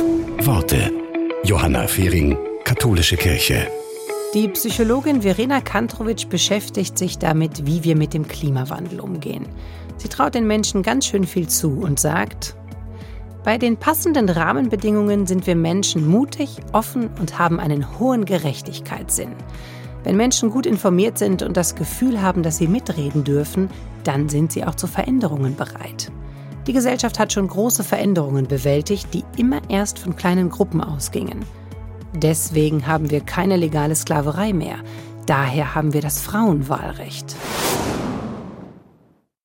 Worte. Johanna Fehring, Katholische Kirche. Die Psychologin Verena Kantrowitsch beschäftigt sich damit, wie wir mit dem Klimawandel umgehen. Sie traut den Menschen ganz schön viel zu und sagt, bei den passenden Rahmenbedingungen sind wir Menschen mutig, offen und haben einen hohen Gerechtigkeitssinn. Wenn Menschen gut informiert sind und das Gefühl haben, dass sie mitreden dürfen, dann sind sie auch zu Veränderungen bereit. Die Gesellschaft hat schon große Veränderungen bewältigt, die immer erst von kleinen Gruppen ausgingen. Deswegen haben wir keine legale Sklaverei mehr. Daher haben wir das Frauenwahlrecht.